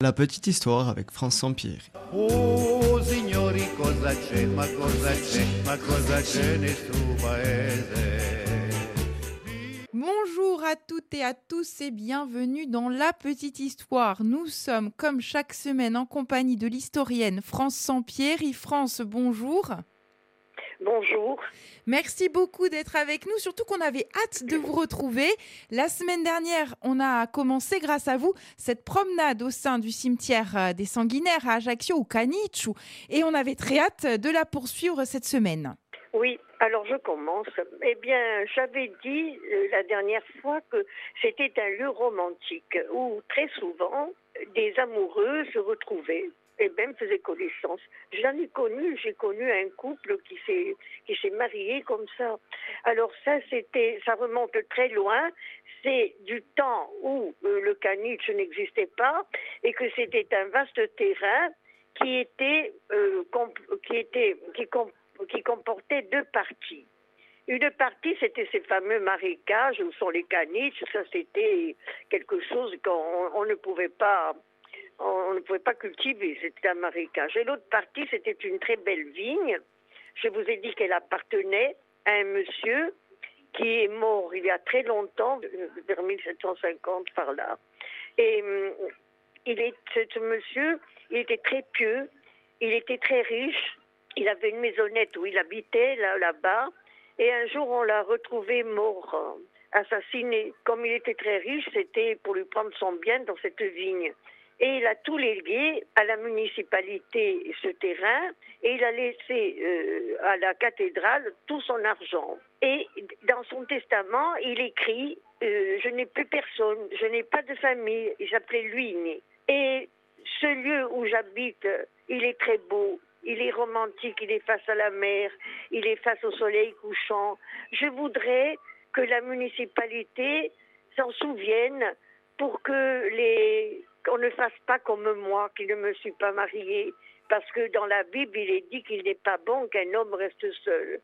La petite histoire avec France Sampieri. Oh, signori, cosa c'è, ma cosa c'è, ma cosa c'è nel suo paese? Bonjour à toutes et à tous et bienvenue dans La Petite Histoire. Nous sommes comme chaque semaine en compagnie de l'historienne France Sampieri. France, bonjour. Bonjour. Merci beaucoup d'être avec nous, surtout qu'on avait hâte de vous retrouver. La semaine dernière, on a commencé grâce à vous cette promenade au sein du cimetière euh, des Sanguinaires à Ajaccio ou Caniche et on avait très hâte de la poursuivre cette semaine. Oui, alors je commence. Eh bien, j'avais dit euh, la dernière fois que c'était un lieu romantique où très souvent des amoureux se retrouvaient et même faisaient connaissance. J'en ai connu, j'ai connu un couple qui s'est qui s'est marié comme ça. Alors ça c'était ça remonte très loin, c'est du temps où euh, le caniche n'existait pas et que c'était un vaste terrain qui était euh, qui était qui, com- qui comportait deux parties. Une partie, c'était ces fameux marécages où sont les caniches. Ça, c'était quelque chose qu'on on ne pouvait pas, on ne pouvait pas cultiver. C'était un marécage. Et l'autre partie, c'était une très belle vigne. Je vous ai dit qu'elle appartenait à un monsieur qui est mort il y a très longtemps, vers 1750 par là. Et hum, il est, ce monsieur, il était très pieux, il était très riche, il avait une maisonnette où il habitait là, là-bas, et un jour on l'a retrouvé mort, euh, assassiné. Comme il était très riche, c'était pour lui prendre son bien dans cette vigne. Et il a tout légué à la municipalité ce terrain et il a laissé euh, à la cathédrale tout son argent. Et dans son testament, il écrit euh, Je n'ai plus personne, je n'ai pas de famille. Il s'appelait Luini. Et ce lieu où j'habite, il est très beau. Il est romantique, il est face à la mer, il est face au soleil couchant. Je voudrais que la municipalité s'en souvienne pour que les qu'on ne fasse pas comme moi, qui ne me suis pas mariée, parce que dans la Bible, il est dit qu'il n'est pas bon qu'un homme reste seul.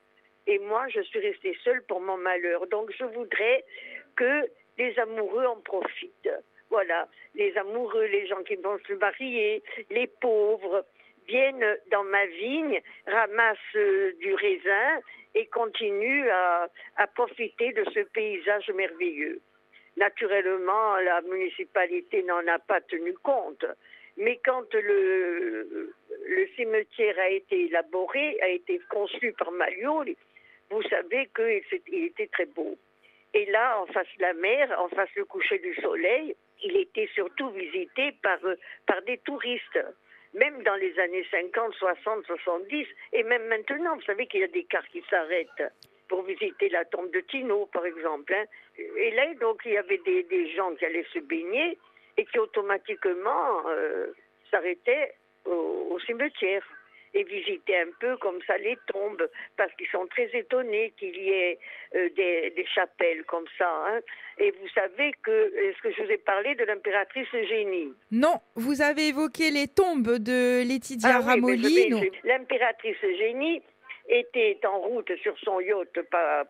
Et moi, je suis restée seule pour mon malheur. Donc, je voudrais que les amoureux en profitent. Voilà, les amoureux, les gens qui vont se marier, les pauvres, viennent dans ma vigne, ramassent euh, du raisin et continuent à, à profiter de ce paysage merveilleux. Naturellement, la municipalité n'en a pas tenu compte. Mais quand le, cimetière a été élaboré, a été conçu par Maglioli, vous savez qu'il était très beau. Et là, en face de la mer, en face du coucher du soleil, il était surtout visité par des touristes. Même dans les années 50, 60, 70, et même maintenant, vous savez qu'il y a des cars qui s'arrêtent pour visiter la tombe de Tino, par exemple. hein. Et là, donc, il y avait des, des gens qui allaient se baigner et qui automatiquement euh, s'arrêtaient au, au cimetière et visitaient un peu comme ça les tombes, parce qu'ils sont très étonnés qu'il y ait euh, des, des chapelles comme ça. hein. Et vous savez que, est-ce que je vous ai parlé de l'impératrice Eugénie? Non, vous avez évoqué les tombes de Laetitia Ah Ramolli. L'impératrice Eugénie était en route sur son yacht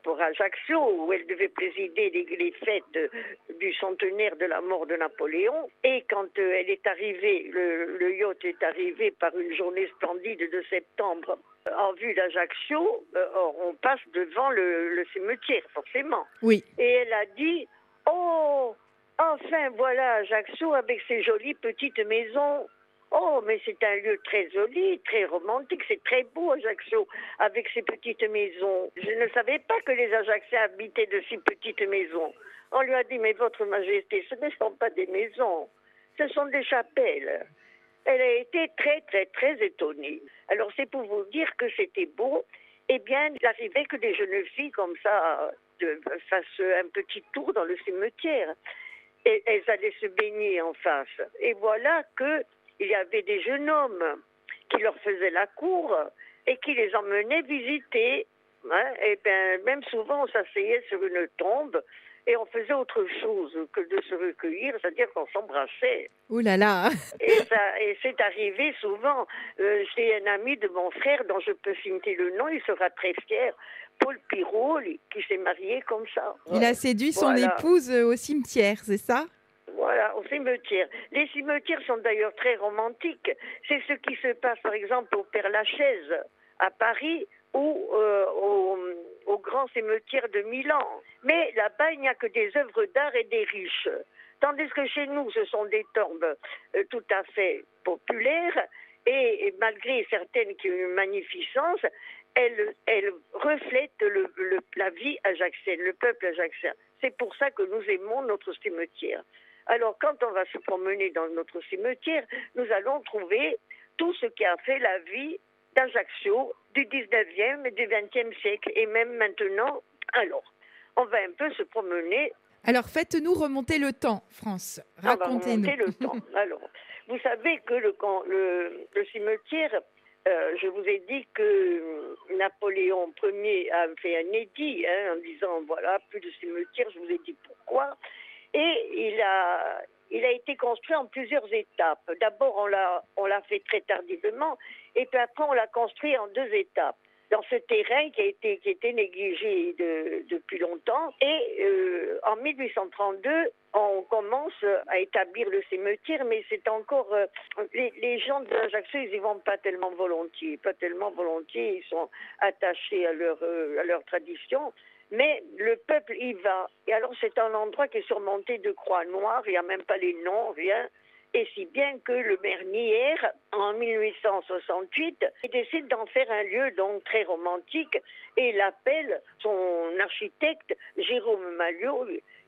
pour Ajaccio, où elle devait présider les, fêtes du centenaire de la mort de Napoléon. Et quand euh, elle est arrivée, le, le yacht est arrivé par une journée splendide de septembre euh, en vue d'Ajaccio, euh, or, on passe devant le, le cimetière, forcément. Oui. Et elle a dit Oh, enfin voilà Ajaccio avec ses jolies petites maisons. Oh, mais c'est un lieu très joli, très romantique, c'est très beau Ajaccio avec ses petites maisons. Je ne savais pas que les Ajacciens habitaient de si petites maisons. On lui a dit Mais Votre Majesté, ce ne sont pas des maisons, ce sont des chapelles. Elle a été très, très, très étonnée. Alors, c'est pour vous dire que c'était beau. Eh bien, il arrivait que des jeunes filles comme ça fassent un petit tour dans le cimetière. Et elles allaient se baigner en face. Et voilà que il y avait des jeunes hommes qui leur faisaient la cour et qui les emmenaient visiter. Hein. Et bien, même souvent, on s'asseyait sur une tombe et on faisait autre chose que de se recueillir, c'est-à-dire qu'on s'embrassait. Ouh là là. Et, et c'est arrivé souvent. Euh, J'ai un ami de mon frère dont je peux citer le nom, il sera très fier. Paul Pirot, lui, qui s'est marié comme ça. Il a séduit son Voilà. épouse au cimetière, c'est ça? Voilà, au cimetière. Les cimetières sont d'ailleurs très romantiques. C'est ce qui se passe, par exemple, au Père Lachaise, à Paris, ou euh, au, grand cimetière de Milan. Mais là-bas, il n'y a que des œuvres d'art et des riches. Tandis que chez nous, ce sont des tombes euh, tout à fait populaires et, et malgré certaines qui ont une magnificence, elles, elles reflètent le, le- la vie ajaxienne, le peuple ajaxien. C'est pour ça que nous aimons notre cimetière. Alors, quand on va se promener dans notre cimetière, nous allons trouver tout ce qui a fait la vie d'Ajaccio du 19e et du 20e siècle, et même maintenant. Alors, on va un peu se promener Alors faites-nous remonter le temps, France. Racontez-nous. le temps. Alors, vous savez que le, camp- le, le cimetière, euh, je vous ai dit que euh, Napoléon Ier a fait un édit hein, en disant voilà, plus de cimetière, je vous ai dit pourquoi. Et il a, il a été construit en plusieurs étapes. D'abord, on l'a fait très tardivement, et puis après, on l'a construit en deux étapes. Dans ce terrain qui a été, négligé de- depuis longtemps. Et euh, en 1832, on commence à établir le cimetière, mais c'est encore euh, les, gens d'Ajaccio, ils y vont pas tellement volontiers, pas tellement volontiers. Ils sont attachés à leur euh, à leur tradition. Mais le peuple y va. Et alors, c'est un endroit qui est surmonté de croix noires, il n'y a même pas les noms, rien. Et si bien que le maire en 1868, il décide d'en faire un lieu donc très romantique et il appelle son architecte Jérôme Malliot,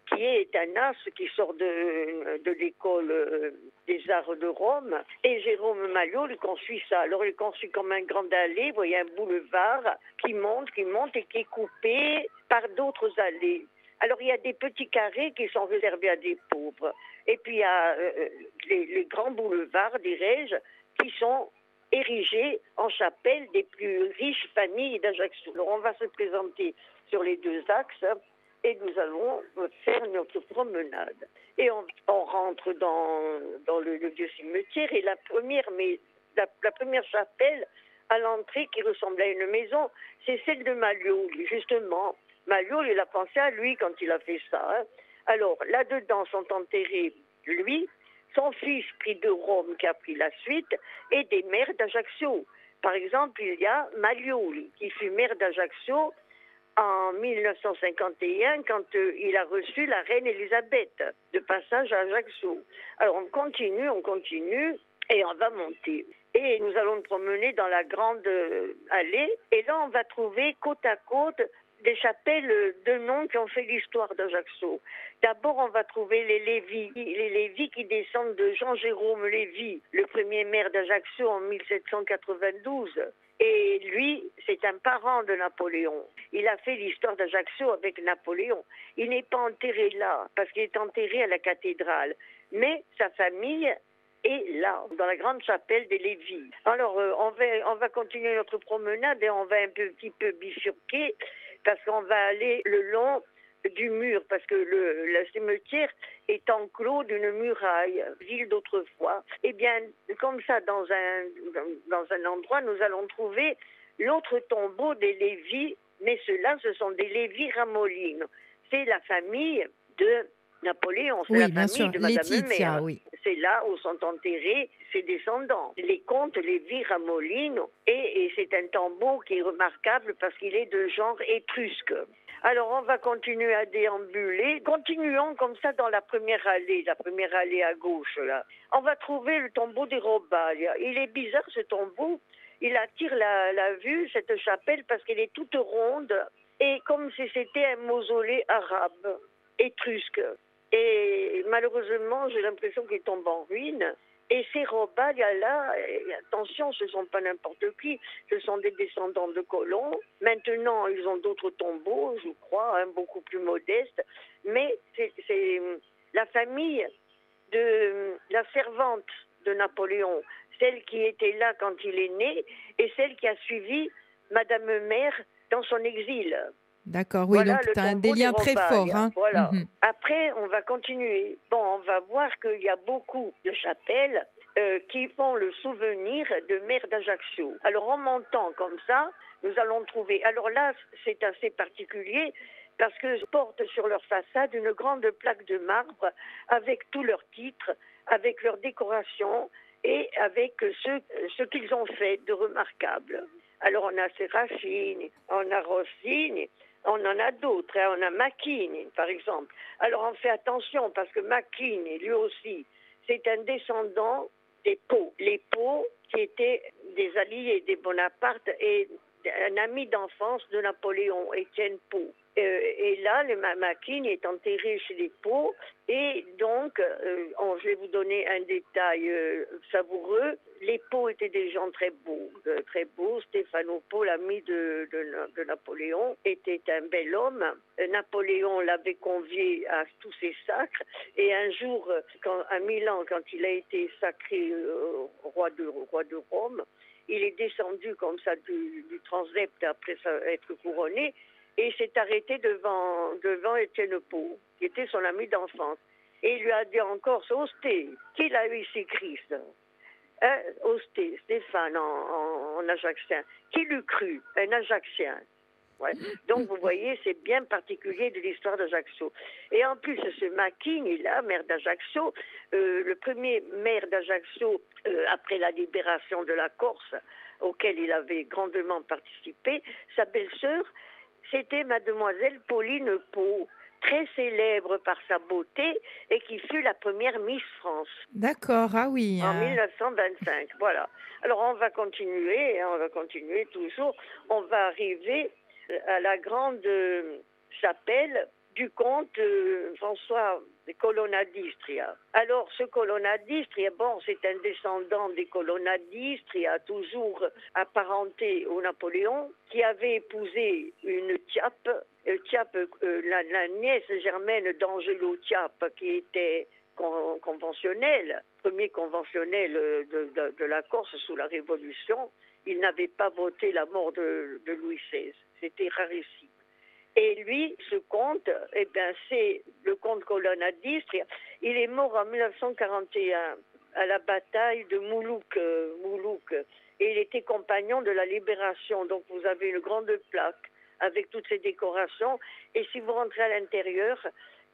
qui est un as qui sort de, l'école euh, des arts de Rome. Et Jérôme Malliot, il construit ça. Alors, il construit comme un grand allée, vous voyez, un boulevard qui monte, qui monte et qui est coupé par d'autres allées. Alors, il y a des petits carrés qui sont réservés à des pauvres. Et puis, il y a euh, les, les grands boulevards, dirais-je, qui sont érigés en chapelle des plus riches familles d'Ajaccio. On va se présenter sur les deux axes et nous allons faire notre promenade. Et on, rentre dans, le, vieux cimetière et la première, mais, la, première chapelle à l'entrée qui ressemble à une maison, c'est celle de Malliot, justement. Malliot, il a pensé à lui quand il a fait ça. hein. Alors, là-dedans sont enterrés lui, son fils pris de Rome qui a pris la suite, et des maires d'Ajaccio. Par exemple, il y a Maglioli, qui fut maire d'Ajaccio en 1951 quand euh, il a reçu la reine Elisabeth de passage à Ajaccio. Alors on continue, on continue et on va monter. Et nous allons nous promener dans la grande euh, allée et là on va trouver côte à côte des chapelles de noms qui ont fait l'histoire d'Ajaccio. D'abord, on va trouver les Lévis, les Lévis qui descendent de Jean-Jérôme Lévy, le premier maire d'Ajaccio en 1792. Et lui, c'est un parent de Napoléon. Il a fait l'histoire d'Ajaccio avec Napoléon. Il n'est pas enterré là, parce qu'il est enterré à la cathédrale. Mais sa famille est là, dans la grande chapelle des Lévis. Alors, euh, on, va, on va continuer notre promenade et on va un petit peu bifurquer, parce qu'on va aller le long du mur, parce que le, le cimetière est enclos d'une muraille, ville d'autrefois. Eh bien, comme ça, dans un, dans, un endroit, nous allons trouver l'autre tombeau des Lévis, mais ceux-là, ce sont des Lévis Ramolines. C'est la famille de Napoléon, c'est Oui, la famille sûr. de Madame oui. C'est là où sont enterrés ses descendants. Les comtes Lévi Ramolino. Et, et c'est un tombeau qui est remarquable parce qu'il est de genre étrusque. Alors on va continuer à déambuler. Continuons comme ça dans la première allée, la première allée à gauche là. On va trouver le tombeau des Robalia. Il est bizarre ce tombeau. Il attire la, la vue, cette chapelle, parce qu'elle est toute ronde et comme si c'était un mausolée arabe, étrusque. Et malheureusement, j'ai l'impression qu'il tombe en ruine. Et ces Robalia-là, eh, attention, ce ne sont pas n'importe qui, ce sont des descendants de colons. Maintenant, ils ont d'autres tombeaux, je crois, hein, beaucoup plus modestes. Mais c'est la famille de la servante de Napoléon, celle qui était là quand il est né et celle qui a suivi Madame Mère dans son exil. D'accord, oui, Voilà donc tu as un des très forts. Hein. Voilà. Mhm. Après, on va continuer. Bon, on va voir qu'il y a beaucoup de chapelles euh, qui font le souvenir de Mère d'Ajaccio. Alors, en montant comme ça, nous allons trouver. Alors là, c'est assez particulier parce que portent sur leur façade une grande plaque de marbre avec tous leurs titres, avec leurs décorations et avec ce, ce qu'ils ont fait de remarquable. Alors on a Serafine, on a Rossini, on en a d'autres, hein. on a Macchini par exemple. Alors on fait attention parce que Macchini, lui aussi, c'est un descendant des Pau. Les Pau qui étaient des alliés des Bonaparte et un ami d'enfance de Napoléon, Étienne Pau. Euh, et là, le Macchini est enterré chez les Pau. Et donc, euh, je vais vous donner un détail euh, savoureux. Les Pau étaient des gens très beaux, très beaux. Stéphano Pau, l'ami de, de Na- de Napoléon, était un bel homme. Napoléon l'avait convié à tous ses sacres. Et un jour, quand, à Milan, quand il a été sacré roi, de, roi de Rome, il est descendu comme ça du, du transept après être couronné et il s'est arrêté devant, devant Étienne Pau, qui était son ami d'enfance. Et il lui a dit encore, c'est Osté, qui l'a eu ici, Christ hein, Osté, Stéphane en, en, en ajaxien. Qui l'eût cru Un ajaxien. Donc vous voyez, c'est bien particulier de l'histoire d'Ajaccio. Et en plus, ce Macchini, là, maire d'Ajaccio, euh, le premier maire d'Ajaccio euh, après la libération de la Corse, auquel il avait grandement participé, sa belle-sœur, c'était mademoiselle Pauline Pau, très célèbre par sa beauté et qui fut la première Miss France D'accord, ah oui. en euh, 1925. Voilà. Alors on va continuer, hein, on va continuer toujours. On va arriver euh, à la grande euh, chapelle du comte euh, François Colonna-d'Istria. Alors ce Colonna-d'Istria, bon, c'est un descendant des Colonna-d'Istria, toujours apparenté au Napoléon, qui avait épousé une Tiape, euh, euh, la, nièce germaine d'Angelo Tiape, qui était con- conventionnel, premier conventionnel de la Corse sous la Révolution, il n'avait pas voté la mort de, de Louis XVI. C'était rarissime. Et lui, ce comte, eh bien, c'est le comte Colonna d'Istria. Il est mort en 1941 à la bataille de Moulouk, euh, Moulouk. Et il était compagnon de la libération. Donc vous avez une grande plaque avec toutes ces décorations. Et si vous rentrez à l'intérieur,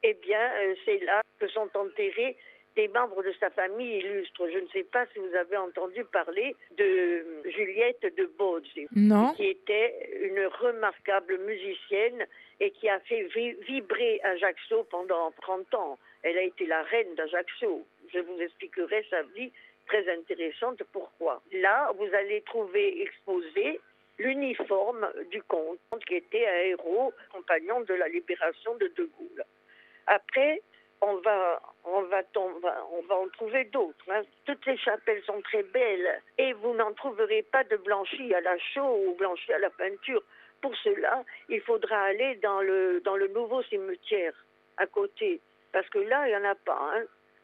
eh bien, euh, c'est là que sont enterrés des membres de sa famille illustre. Je ne sais pas si vous avez entendu parler de Juliette de Bozzi Non. qui était une remarquable musicienne et qui a fait vi- vibrer Ajaccio pendant 30 ans. Elle a été la reine d'Ajaccio. Je vous expliquerai sa vie très intéressante. Pourquoi Là, vous allez trouver exposé l'uniforme du comte, qui était un héros, compagnon de la libération de De Gaulle. Après, on va, on va, on va en trouver d'autres. hein. Toutes les chapelles sont très belles et vous n'en trouverez pas de blanchis à la chaux ou blanchis à la peinture. Pour cela, il faudra aller dans le, dans le nouveau cimetière à côté. Parce que là, il n'y en a pas. hein.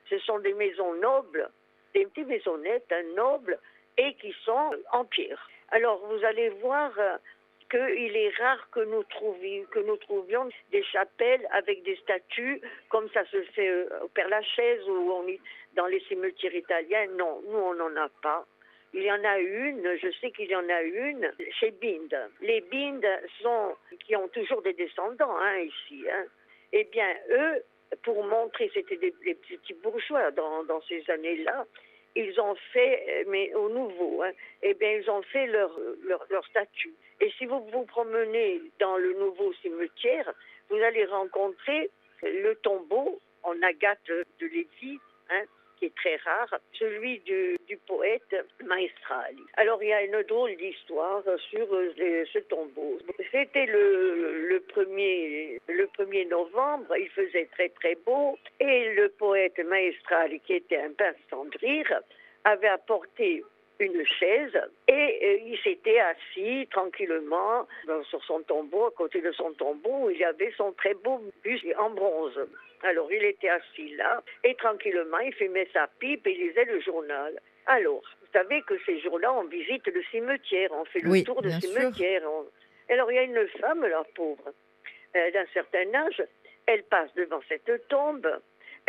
Ce sont des maisons nobles, des petites maisonnettes hein, nobles et qui sont en pierre. Alors, vous allez voir euh, qu'il est rare que nous, trouvions, des chapelles avec des statues comme ça se fait euh, au Père Lachaise ou dans les cimetières italiens. Non, nous, on n'en a pas. Il y en a une, je sais qu'il y en a une chez Binde. Les Binde sont, qui ont toujours des descendants hein, ici. Hein. Eh bien, eux, pour montrer, c'était des, petits bourgeois dans ces années-là, ils ont fait, euh, mais au nouveau, hein, eh bien, ils ont fait leur, leur, leur statut. Et si vous vous promenez dans le nouveau cimetière, vous allez rencontrer le tombeau en agate de Lévis, hein, qui est très rare, celui du, poète Maestrali. Alors il y a une drôle d'histoire sur euh, ce tombeau. C'était le, premier, le 1er novembre, il faisait très très beau, et le poète Maestrali, qui était un pince sans rire, avait apporté une chaise et euh, il s'était assis tranquillement sur son tombeau, à côté de son tombeau, où il y avait son très beau buste en bronze. Alors il était assis là et tranquillement il fumait sa pipe et lisait le journal. Alors, vous savez que ces jours-là, on visite le cimetière, on fait le Oui, tour sûr. cimetière. on- Alors il y a une femme, la pauvre, euh, d'un certain âge, elle passe devant cette tombe,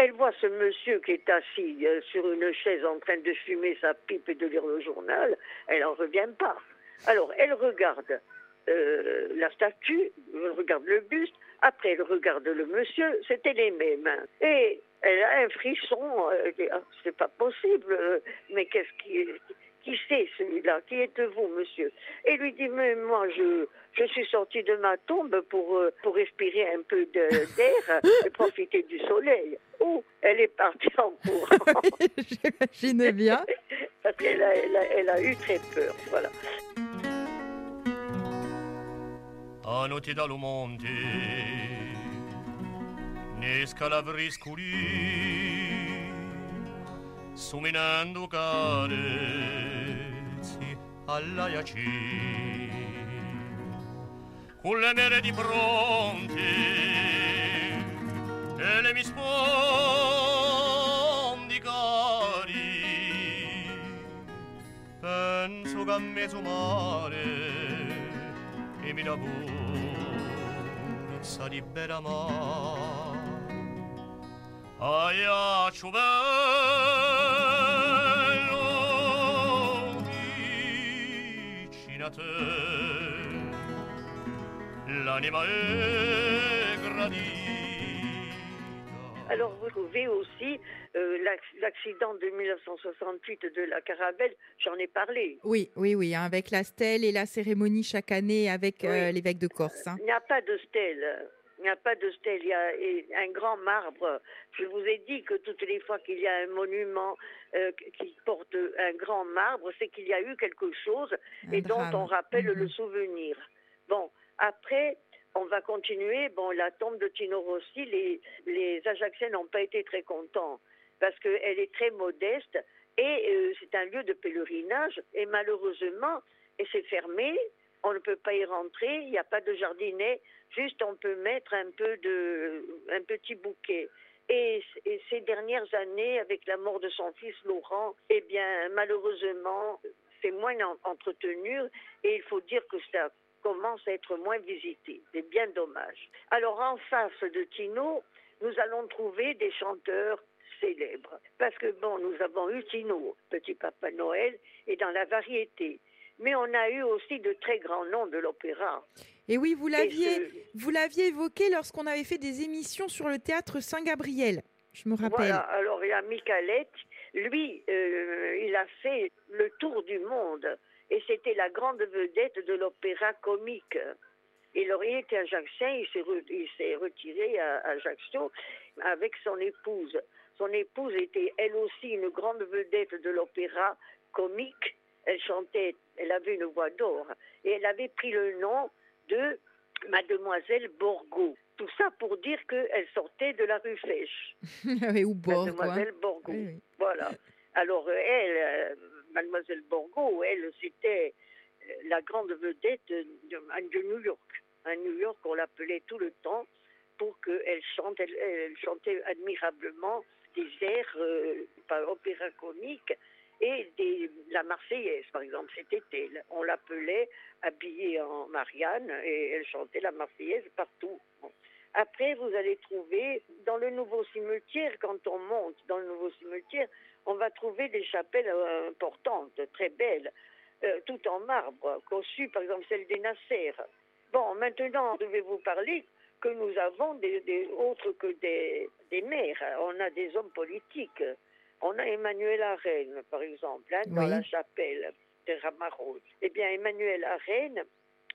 elle voit ce monsieur qui est assis euh, sur une chaise en train de fumer sa pipe et de lire le journal, elle n'en revient pas. Alors elle regarde euh, la statue, elle regarde le buste, après elle regarde le monsieur, c'était les mêmes. Et elle a un frisson, elle Ah, c'est pas possible, euh, mais qu'est-ce qui qui c'est celui-là? Qui êtes-vous, monsieur? Et lui dit, mais moi, je, je suis sortie de ma tombe pour, euh, pour respirer un peu d'air et profiter du soleil. Oh, elle est partie en courant. J'imagine bien. Parce qu'elle a, elle a, elle a eu très peur. Voilà. Anotti dallo monte ne scalavrisculi suminando carezzi all'aiacì. Con le mere di pronte e le mi spondi cari, penso che a me sumare e mi da buonza di bella mare. Aia, ciubella, l'anima è gradita Alors, vous trouvez aussi euh, l'acc- l'accident de 1968 de la Caravelle, j'en ai parlé. Oui, oui, oui, hein, avec la stèle et la cérémonie chaque année avec euh, Oui. l'évêque de Corse. hein. Il n'y a pas de stèle. Il n'y a pas de stèle. Il y a un grand marbre. Je vous ai dit que toutes les fois qu'il y a un monument euh, qui porte un grand marbre, c'est qu'il y a eu quelque chose Un et dont on rappelle Mhm. le souvenir. Bon, après, on va continuer. Bon, la tombe de Tino Rossi, les, les Ajacciens n'ont pas été très contents parce qu'elle est très modeste et euh, c'est un lieu de pèlerinage et malheureusement, et c'est fermé, on ne peut pas y rentrer, il n'y a pas de jardinet, juste on peut mettre un peu de, un petit bouquet. Et, ces dernières années, avec la mort de son fils Laurent, eh bien, malheureusement, c'est moins en- entretenu et il faut dire que ça commence à être moins visité. C'est bien dommage. Alors, en face de Tino, nous allons trouver des chanteurs célèbres. Parce que, bon, nous avons eu Tino, Petit Papa Noël, et dans la variété. Mais on a eu aussi de très grands noms de l'opéra. Et oui, vous Et l'aviez, vous l'aviez évoqué lorsqu'on avait fait des émissions sur le théâtre Saint-Gabriel. Je me rappelle. Voilà, alors il y a Michalette, lui, euh, il a fait le tour du monde et c'était la grande vedette de l'opéra comique. Été ajaccien, il s'est, re- il s'est retiré à, à Ajaccio avec son épouse. Son épouse était elle aussi une grande vedette de l'opéra comique. Elle chantait, elle avait une voix d'or et elle avait pris le nom de Mademoiselle Borgo. Tout ça pour dire qu'elle sortait de la rue Fèche. Ou bord, quoi. Mademoiselle Borgo. Oui, oui. Voilà. Alors, elle, euh, Mademoiselle Borgo, elle, c'était euh, la grande vedette de, de New York. À New York, on l'appelait tout le temps pour qu'elle chante. Elle, elle chantait admirablement des airs, euh, par opéra comique, et la Marseillaise, par exemple, c'était elle. On l'appelait habillée en Marianne et elle chantait la Marseillaise partout. Après, vous allez trouver dans le nouveau cimetière, quand on monte dans le nouveau cimetière, on va trouver des chapelles euh, importantes, très belles, euh, tout en marbre, conçues par exemple celle des Nasser. Bon, maintenant, je vais vous parler que nous avons des, des autres que des, des maires. On a des hommes politiques. On a Emmanuel Arène, par exemple, hein, dans Oui. la chapelle de Ramarose. Eh bien, Emmanuel Arène,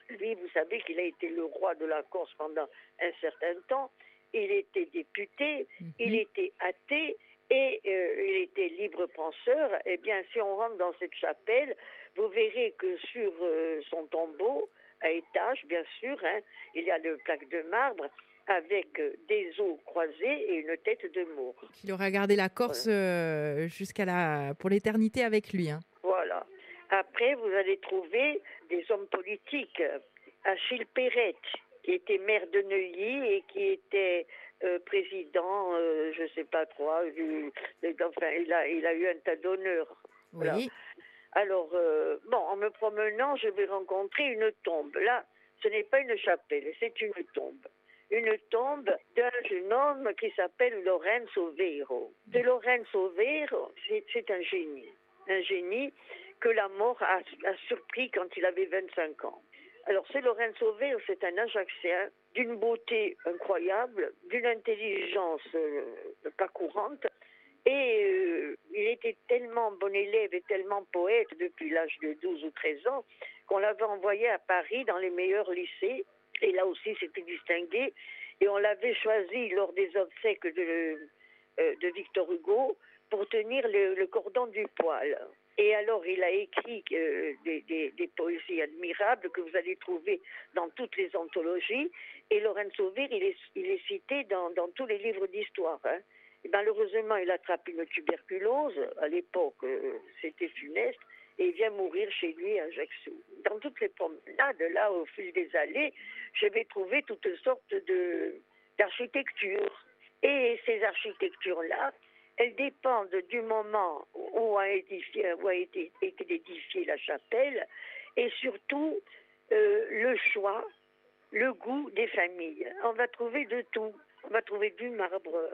lui, vous savez qu'il a été le roi de la Corse pendant un certain temps. Il était député, il Mhm. était athée et euh, il était libre penseur. Eh bien, si on rentre dans cette chapelle, vous verrez que sur euh, son tombeau, à étage, bien sûr, hein, il y a le plaque de marbre avec euh, des os croisés et une tête de mort. Il aura gardé la Corse euh, jusqu'à la pour l'éternité avec lui. hein. Voilà. Après, vous allez trouver des hommes politiques. Achille Perrette, qui était maire de Neuilly et qui était euh, président, euh, je ne sais pas quoi, du, de- enfin, il a, il a eu un tas d'honneurs. Oui. Voilà. Alors, euh, bon, en me promenant, je vais rencontrer une tombe. Là, ce n'est pas une chapelle, c'est une tombe. Une tombe d'un jeune homme qui s'appelle Lorenzo Vero. De Lorenzo Vero, c'est c'est un génie. Un génie que la mort a, surpris quand il avait 25 ans. Alors, ce Lorenzo Vert, c'est un Ajaxien d'une beauté incroyable, d'une intelligence euh, pas courante. Et euh, il était tellement bon élève et tellement poète depuis l'âge de 12 ou 13 ans qu'on l'avait envoyé à Paris dans les meilleurs lycées. Et là aussi, c'était distingué. Et on l'avait choisi lors des obsèques de, euh, Victor Hugo pour tenir le, cordon du poil. Et alors, il a écrit euh, des, poésies admirables que vous allez trouver dans toutes les anthologies. Et Lorenzo Vir, il est, il est cité dans, dans tous les livres d'histoire. hein. Et malheureusement, il attrape une tuberculose. À l'époque, euh, c'était funeste. Et il vient mourir chez lui à Ajaccio. Dans toutes les promenades, là, au fil des allées, je vais trouver toutes sortes d'architectures. Et ces architectures-là, elles dépendent du moment où a, été édifiée la chapelle et surtout euh, le choix, le goût des familles. On va trouver de tout. On va trouver du marbre,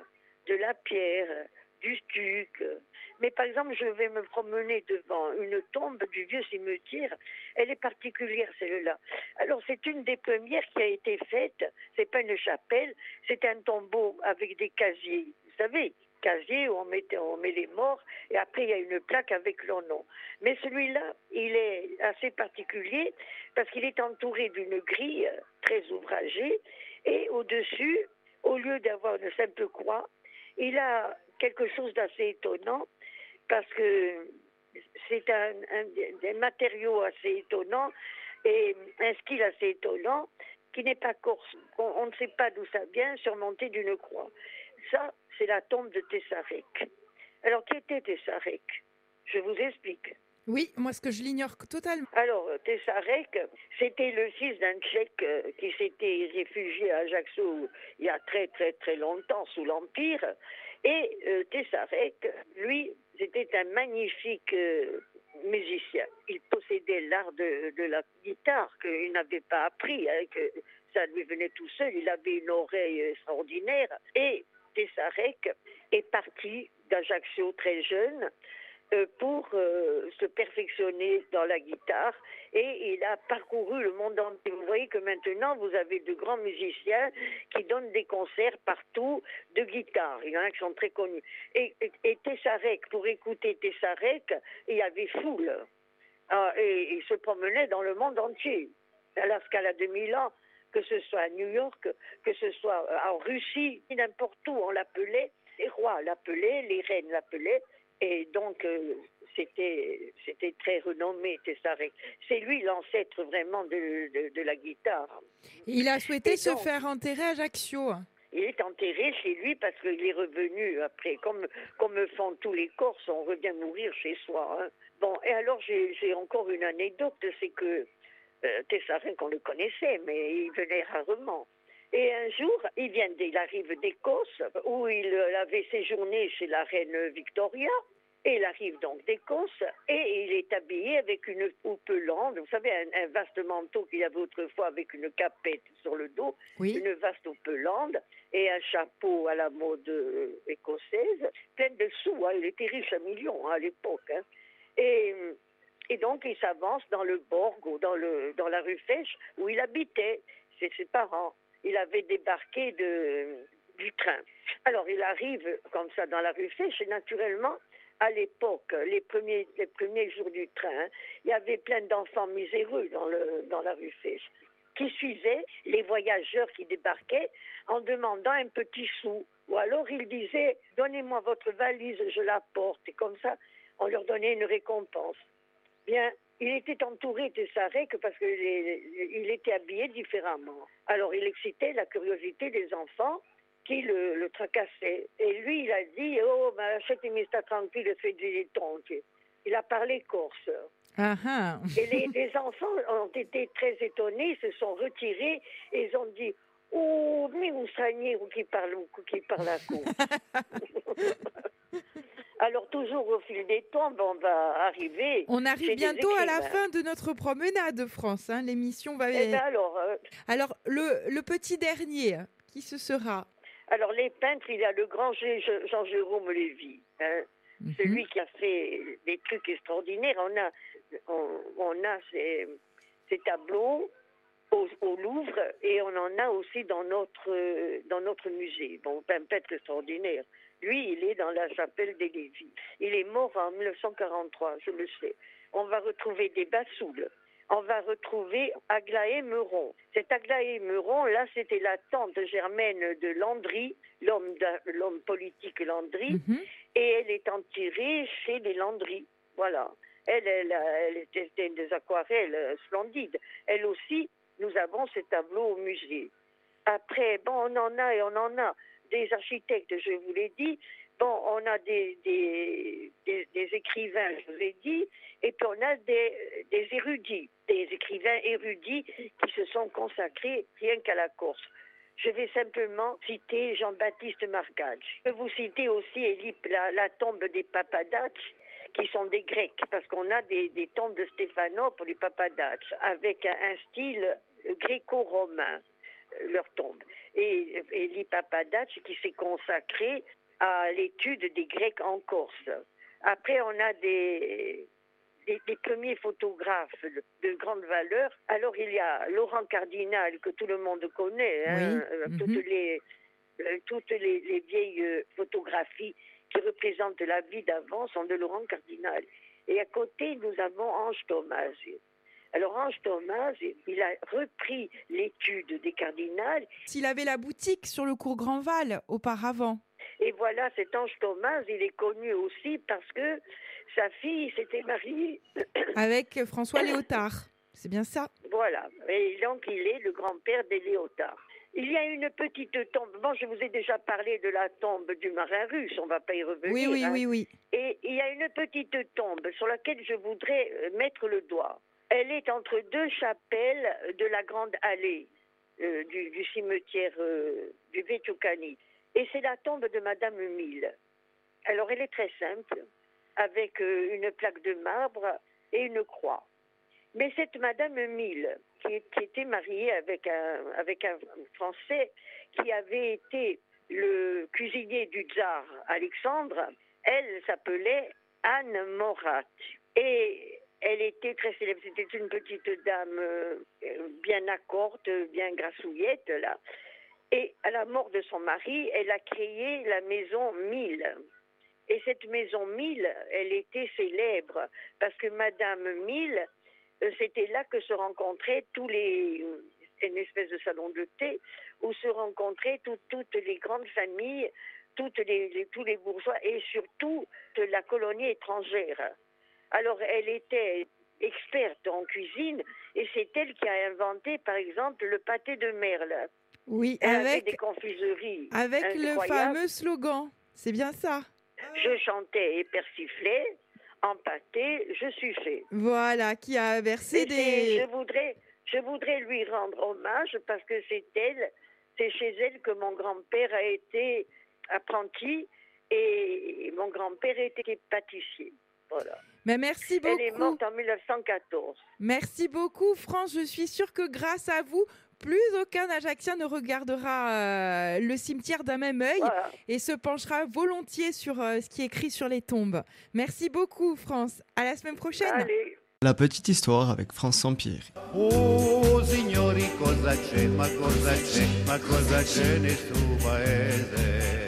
de la pierre, du stuc. Mais par exemple, je vais me promener devant une tombe du vieux cimetière. Elle est particulière, celle-là. Alors, c'est une des premières qui a été faite. C'est pas une chapelle, c'est un tombeau avec des casiers. Vous savez, casier où on met, on met les morts et après il y a une plaque avec leur nom. Mais celui-là, il est assez particulier parce qu'il est entouré d'une grille très ouvragée et au-dessus, au lieu d'avoir une simple croix, il a quelque chose d'assez étonnant parce que c'est un, un des- matériaux assez étonnants et un style assez étonnant qui n'est pas corse. On, on ne sait pas d'où ça vient, surmonté d'une croix. Ça, c'est la tombe de Tessarek. Alors, qui était Tessarek Je vous explique. Oui, moi, ce que je l'ignore totalement. Alors, Tessarek, c'était le fils d'un Tchèque euh, qui s'était réfugié à Ajaccio il y a très très très longtemps sous l'Empire. Et euh, Tessarek, lui, c'était un magnifique euh, musicien. Il possédait l'art de, de la guitare qu'il n'avait pas appris, hein, que ça lui venait tout seul. Il avait une oreille extraordinaire. Et Tessarek est parti d'Ajaccio très jeune pour euh, se perfectionner dans la guitare et il a parcouru le monde entier. Vous voyez que maintenant vous avez de grands musiciens qui donnent des concerts partout de guitare. Il y en a qui sont très connus. Et, et, et Tessarek, pour écouter Tessarek, il y avait foule. Ah, et il se promenait dans le monde entier. À la Scala de Milan, que ce soit à New York, que ce soit euh, en Russie, n'importe où on l'appelait. Les rois l'appelaient, les reines l'appelaient. Et donc, euh, c'était c'était très renommé, Tessarek. C'est lui l'ancêtre vraiment de, de, de la guitare. Il a souhaité se faire enterrer à Ajaccio. Il est enterré chez lui parce qu'il est revenu après, comme, comme font tous les Corses, on revient mourir chez soi. hein. Bon, et alors j'ai encore une anecdote, c'est que euh, Tessarek, on le connaissait, mais il venait rarement. Et un jour, il vient, il arrive d'Écosse, où il avait séjourné chez la reine Victoria. Et il arrive donc d'Écosse et il est habillé avec une houppelande, vous savez, un, un vaste manteau qu'il avait autrefois avec une capette sur le dos, Oui. une vaste houppelande et un chapeau à la mode euh, écossaise, plein de sous. hein. Il était riche à millions hein, à l'époque. hein. Et, et donc il s'avance dans le Borgo, dans, le, dans la rue Fèche, où il habitait chez ses parents. Il avait débarqué de, du train. Alors il arrive comme ça dans la rue Fèche et naturellement, à l'époque, les premiers, jours du train, il y avait plein d'enfants miséreux dans, la rue Fèche qui suivaient les voyageurs qui débarquaient en demandant un petit sou. Ou alors ils disaient Donnez-moi votre valise, je la porte. Et comme ça, on leur donnait une récompense. Bien, il était entouré de Sarek parce qu'il était habillé différemment. Alors il excitait la curiosité des enfants qui le, le tracassaient. Et lui, il a dit Oh, ma achetez-moi ça tranquille, faites des troncs. Il a parlé corse. Ah ah. Et les, les enfants ont été très étonnés, se sont retirés et ils ont dit Oh, mais vous soignez ou qui parle ou qui parle à coup. Alors, toujours au fil des temps, ben, on va arriver. On arrive bientôt à la fin de notre promenade, France. hein. L'émission va. Eh ben alors, euh, Alors, le, le petit dernier, qui ce sera? Alors, les peintres, il y a le grand Jean-Jérôme Lévy, hein, Mhm. celui qui a fait des trucs extraordinaires. On a, on, on a ces, ces tableaux au, au Louvre et on en a aussi dans notre, dans notre musée. Bon, un peintre extraordinaire. Lui, il est dans la chapelle des Lévis. Il est mort en 1943, je le sais. On va retrouver des bassoules. On va retrouver Aglaé Meuron. Cet Aglaé Meuron, là, c'était la tante germaine de Landry, l'homme politique Landry, Mhm. et elle est enterrée chez les Landry. Voilà. Elle, elle, elle était des aquarelles splendides. Elle aussi, nous avons ces tableaux au musée. Après, bon, on en a et on en a. Des architectes, je vous l'ai dit. Bon, on a des, des, écrivains, je vous ai dit. Et puis on a des, érudits, des écrivains érudits qui se sont consacrés rien qu'à la Corse. Je vais simplement citer Jean-Baptiste Marcage. Je peux vous citer aussi Élie- la, la tombe des Papadacs, qui sont des Grecs, parce qu'on a des, des tombes de Stéphanopole, les Papadacs, avec un, style gréco-romain, leur tombe. Et Élie Papadac qui s'est consacré à l'étude des Grecs en Corse. Après, on a des, des, des premiers photographes de, de grande valeur. Alors, il y a Laurent Cardinal, que tout le monde connaît, hein, Oui, euh, mhm. toutes, les, euh, toutes les, les vieilles euh, photographies qui représentent la vie d'avant sont de Laurent Cardinal. Et à côté, nous avons Ange Thomas. Alors, Ange Thomas, il a repris l'étude des cardinals S'il avait la boutique sur le cours Grandval auparavant. Et voilà, cet ange Thomas, il est connu aussi parce que sa fille s'était mariée. Avec François Léotard. C'est bien ça? Voilà. Et donc, il est le grand-père des Léotards. Il y a une petite tombe. Bon, je vous ai déjà parlé de la tombe du marin russe. On ne va pas y revenir. Oui, oui, hein. oui, oui. Et il y a une petite tombe sur laquelle je voudrais euh, mettre le doigt. Elle est entre deux chapelles de la grande allée euh, du, du cimetière euh, du Vettucani. Et c'est la tombe de Madame Mille. Alors elle est très simple, avec euh, une plaque de marbre et une croix. Mais cette Madame Mille, qui, était mariée avec un, avec un Français qui avait été le cuisinier du tsar Alexandre, elle s'appelait Anne Morat. Et elle était très célèbre. C'était une petite dame euh, bien accorte, bien grassouillette, là. Et à la mort de son mari, elle a créé la maison Mille. Et cette maison Mille, elle était célèbre parce que Madame Mille, euh, c'était là que se rencontraient tous les. C'est une espèce de salon de thé où se rencontraient tout- toutes les grandes familles, toutes les, tous les bourgeois et surtout la colonie étrangère. Alors, elle était experte en cuisine et c'est elle qui a inventé, par exemple, le pâté de merle. Oui, Elle avait des avec, confiseries. avec le fameux slogan. C'est bien ça Je chantais et persiflais, en pâté, je suis fait. Voilà, qui a versé c'est- je des... voudrais, je voudrais lui rendre hommage parce que c'est elle, c'est chez elle que mon grand-père a été apprenti et mon grand-père était pâtissier. Voilà. Mais merci Elle est beaucoup. morte en 1914. Merci beaucoup, France. Je suis sûre que grâce à vous, plus aucun Ajaxien ne regardera euh, le cimetière d'un même œil Voilà. et se penchera volontiers sur euh, ce qui est écrit sur les tombes. Merci beaucoup, France. À la semaine prochaine. Allez. La petite histoire avec France Sampieri. Oh signori cosa c'è, ma cosa c'è, ma cosa c'è nel suo paese?